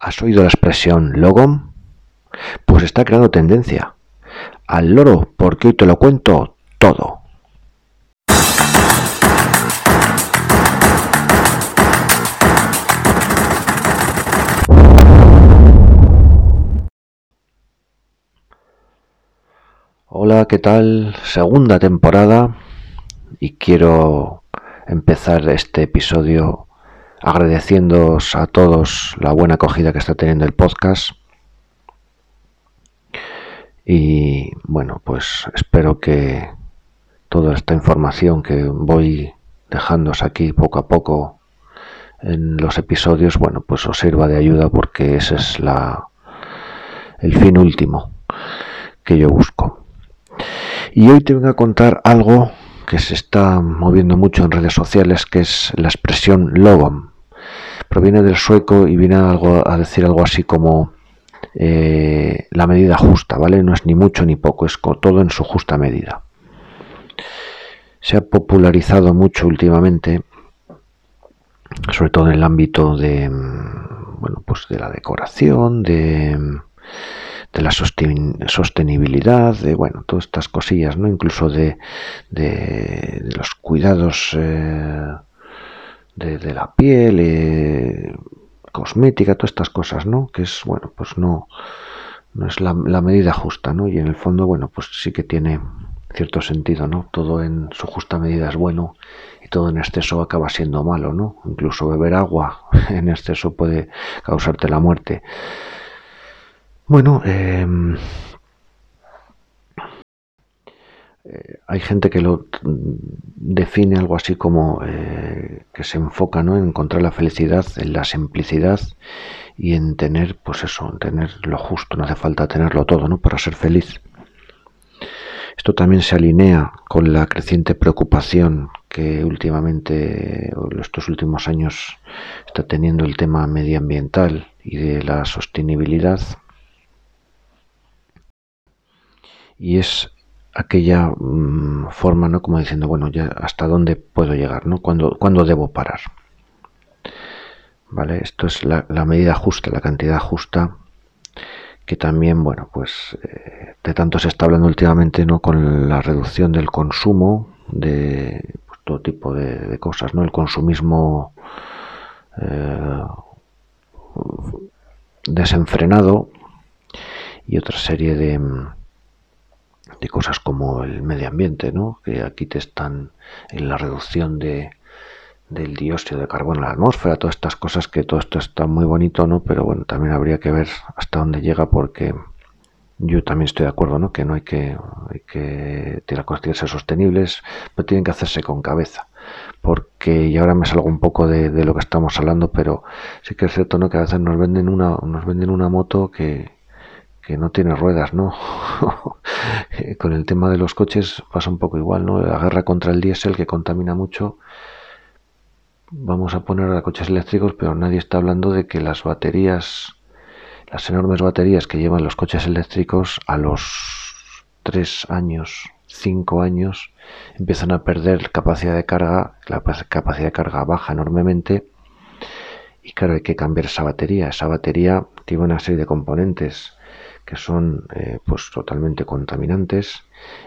¿Has oído la expresión logom? Pues está creando tendencia. Al loro, porque hoy te lo cuento todo. Hola, ¿qué tal? Segunda temporada y quiero empezar este episodio agradeciéndoos a todos la buena acogida que está teniendo el podcast. Y bueno, pues espero que toda esta información que voy dejándos aquí poco a poco en los episodios, bueno, pues os sirva de ayuda porque ese es la el fin último que yo busco. Y hoy te voy a contar algo que se está moviendo mucho en redes sociales, que es la expresión logom. Proviene del sueco y viene a, algo, a decir algo así como eh, la medida justa, ¿vale? No es ni mucho ni poco, es todo en su justa medida. Se ha popularizado mucho últimamente, sobre todo en el ámbito de, bueno, pues de la decoración, de de la sostenibilidad, de bueno, todas estas cosillas, ¿no? Incluso de, de, los cuidados eh, de, la piel, eh, cosmética, todas estas cosas, ¿no? Que es, bueno, pues no, no es la, la, medida justa, ¿no? Y en el fondo, bueno, pues sí que tiene cierto sentido, ¿no? Todo en su justa medida es bueno y todo en exceso acaba siendo malo, ¿no? Incluso beber agua en exceso puede causarte la muerte. Bueno, em, eh, hay gente que lo define algo así como eh, que se enfoca ¿no? en encontrar la felicidad en la simplicidad y en tener, pues eso, en tener lo justo, no hace falta tenerlo todo, ¿no? Para ser feliz. Esto también se alinea con la creciente preocupación que últimamente, estos últimos años, está teniendo el tema medioambiental y de la sostenibilidad y es aquella mm, forma, ¿no? Como diciendo, bueno, ya hasta dónde puedo llegar, ¿no? ¿Cuándo, debo parar? ¿Vale? Esto es la, medida justa, la cantidad justa, que también, bueno, pues eh, de tanto se está hablando últimamente, ¿no? Con la reducción del consumo de pues, todo tipo de, cosas, ¿no? El consumismo eh, desenfrenado y otra serie de de cosas como el medio ambiente, ¿no? que aquí te están en la reducción de, del dióxido de carbono en la atmósfera, todas estas cosas que todo esto está muy bonito, ¿no? Pero bueno, también habría que ver hasta dónde llega porque yo también estoy de acuerdo, ¿no? Que no hay que, hay que tirar ser sostenibles, pero tienen que hacerse con cabeza. Porque, y ahora me salgo un poco de, de, lo que estamos hablando, pero sí que es cierto, ¿no? Que a veces nos venden una, nos venden una moto que, que no tiene ruedas, ¿no? Con el tema de los coches pasa un poco igual, ¿no? La guerra contra el diésel que contamina mucho. Vamos a poner a coches eléctricos, pero nadie está hablando de que las baterías, las enormes baterías que llevan los coches eléctricos a los 3 años, 5 años, empiezan a perder capacidad de carga, la capacidad de carga baja enormemente y claro, hay que cambiar esa batería. Esa batería tiene una serie de componentes que son eh, pues totalmente contaminantes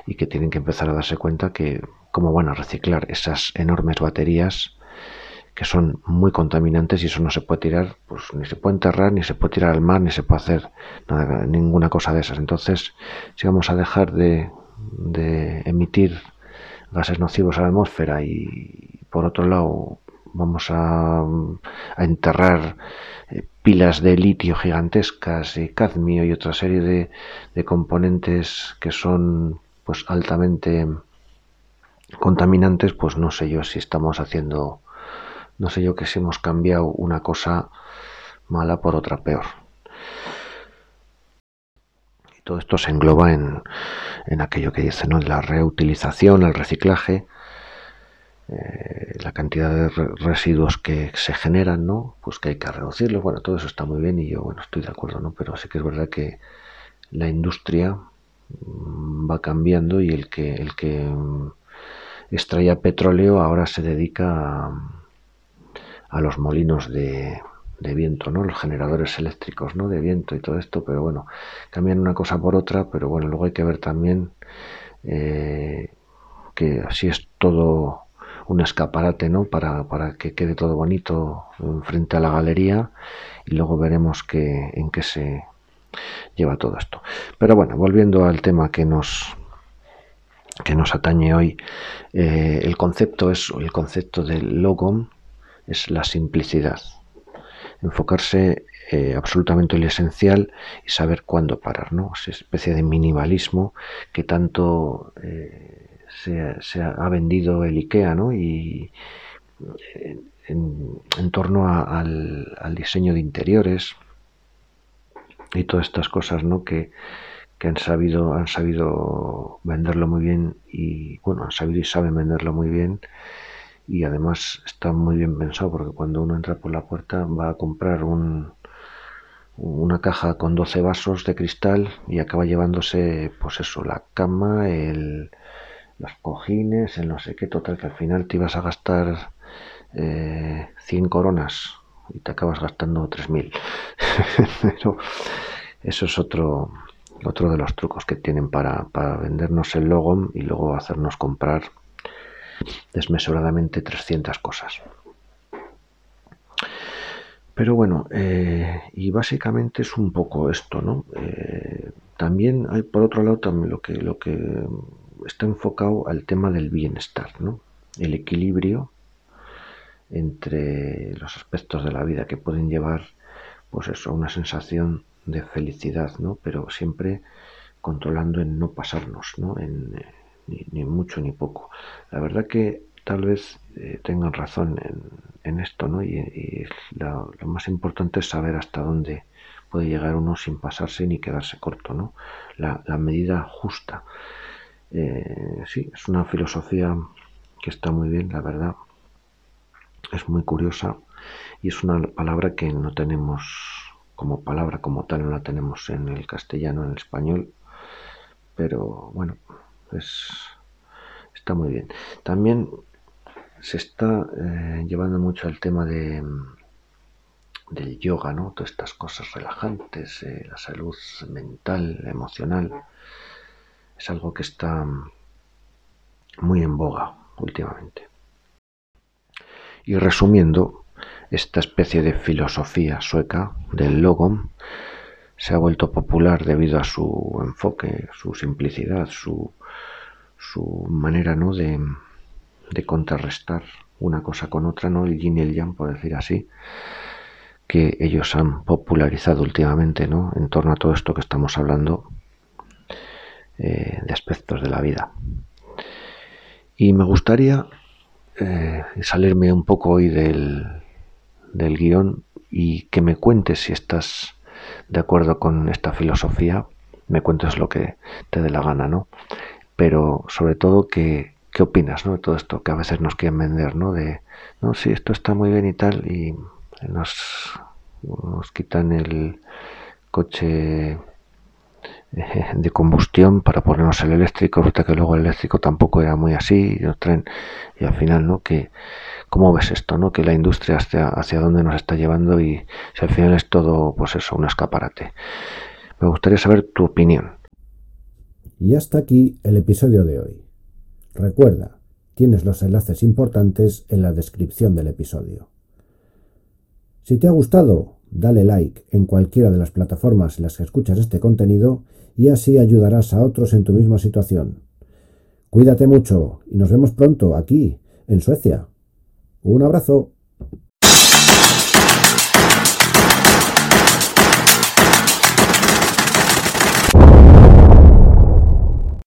y que tienen que empezar a darse cuenta que cómo van a reciclar esas enormes baterías que son muy contaminantes y eso no se puede tirar, pues ni se puede enterrar, ni se puede tirar al mar, ni se puede hacer ninguna cosa de esas. Entonces, si vamos a dejar de, de emitir gases nocivos a la atmósfera y por otro lado vamos a, a enterrar eh, pilas de litio gigantescas y cadmio y otra serie de, de componentes que son pues altamente contaminantes, pues no sé yo si estamos haciendo, no sé yo que si hemos cambiado una cosa mala por otra peor. Y todo esto se engloba en, en aquello que dice, ¿no? La reutilización, el reciclaje, eh, cantidad de residuos que se generan, ¿no? Pues que hay que reducirlos. Bueno, todo eso está muy bien y yo, bueno, estoy de acuerdo, ¿no? Pero sí que es verdad que la industria mm, va cambiando y el que el que mm, extraía petróleo ahora se dedica a, los molinos de, viento, ¿no? Los generadores eléctricos, ¿no? De viento y todo esto, pero bueno, cambian una cosa por otra, pero bueno, luego hay que ver también eh, que así es todo un escaparate, ¿no? Para, para, que quede todo bonito frente a la galería y luego veremos que, en qué se lleva todo esto. Pero bueno, volviendo al tema que nos que nos atañe hoy, eh, el concepto es el concepto del logo es la simplicidad enfocarse eh, absolutamente en lo esencial y saber cuándo parar, ¿no? Esa especie de minimalismo que tanto eh, se, ha vendido el IKEA, ¿no? Y eh, en, torno al, diseño de interiores y todas estas cosas, ¿no? Que, que han sabido, han sabido venderlo muy bien y, bueno, han sabido y saben venderlo muy bien y además está muy bien pensado porque cuando uno entra por la puerta va a comprar un, una caja con 12 vasos de cristal y acaba llevándose pues eso, la cama, el, los cojines, el no sé qué, total que al final te ibas a gastar eh, 100 coronas y te acabas gastando 3.000. Pero eso es otro, otro de los trucos que tienen para, para vendernos el logo y luego hacernos comprar desmesuradamente 300 cosas. Pero bueno, eh, y básicamente es un poco esto, ¿no? Eh, también hay, por otro lado, también lo que, lo que está enfocado al tema del bienestar, ¿no? El equilibrio entre los aspectos de la vida que pueden llevar, pues eso, una sensación de felicidad, ¿no? Pero siempre controlando en no pasarnos, ¿no? En, ni, mucho ni poco. La verdad que tal vez eh, tengan razón en, esto, ¿no? Y, lo más importante es saber hasta dónde puede llegar uno sin pasarse ni quedarse corto, ¿no? La, medida justa. Eh, sí, es una filosofía que está muy bien, la verdad. Es muy curiosa y es una palabra que no tenemos como palabra como tal, no la tenemos en el castellano, en el español, pero bueno, pues está muy bien. También se está eh, llevando mucho el tema de del yoga, ¿no? Todas estas cosas relajantes, eh, la salud mental, emocional, es algo que está muy en boga últimamente. Y resumiendo, esta especie de filosofía sueca del logo se ha vuelto popular debido a su enfoque, su simplicidad, su su manera ¿no? de, de contrarrestar una cosa con otra, ¿no? el yin y el yang, por decir así, que ellos han popularizado últimamente ¿no? en torno a todo esto que estamos hablando eh, de aspectos de la vida. Y me gustaría eh, salirme un poco hoy del, del guion y que me cuentes si estás de acuerdo con esta filosofía, me cuentes lo que te dé la gana, ¿no? pero sobre todo ¿qué opinas ¿no? de todo esto que a veces nos quieren vender, ¿no? De, no, sí, esto está muy bien y tal, y nos, nos quitan el coche de combustión para ponernos el eléctrico, resulta que luego el eléctrico tampoco era muy así, y, tren, y al final, ¿no? Que, ¿Cómo ves esto, no? Que la industria hacia, hacia dónde nos está llevando y si al final es todo, pues eso, un escaparate. Me gustaría saber tu opinión. Y hasta aquí el episodio de hoy. Recuerda, tienes los enlaces importantes en la descripción del episodio. Si te ha gustado, dale like en cualquiera de las plataformas en las que escuchas este contenido y así ayudarás a otros en tu misma situación. Cuídate mucho y nos vemos pronto aquí, en Suecia. Un abrazo.